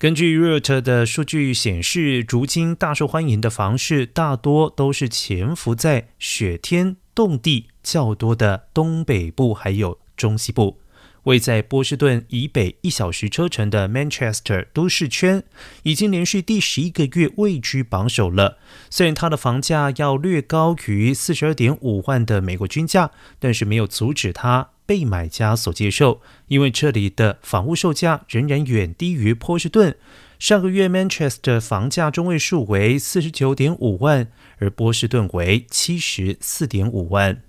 根据 route 的数据显示，如今大受欢迎的房市大多都是潜伏在雪天冻地较多的东北部，还有中西部。位在波士顿以北一小时车程的 Manchester 都市圈，已经连续第十一个月位居榜首了。虽然它的房价要略高于四十二点五万的美国均价，但是没有阻止它被买家所接受，因为这里的房屋售价仍然远低于波士顿。上个月 Manchester 房价中位数为四十九点五万，而波士顿为七十四点五万。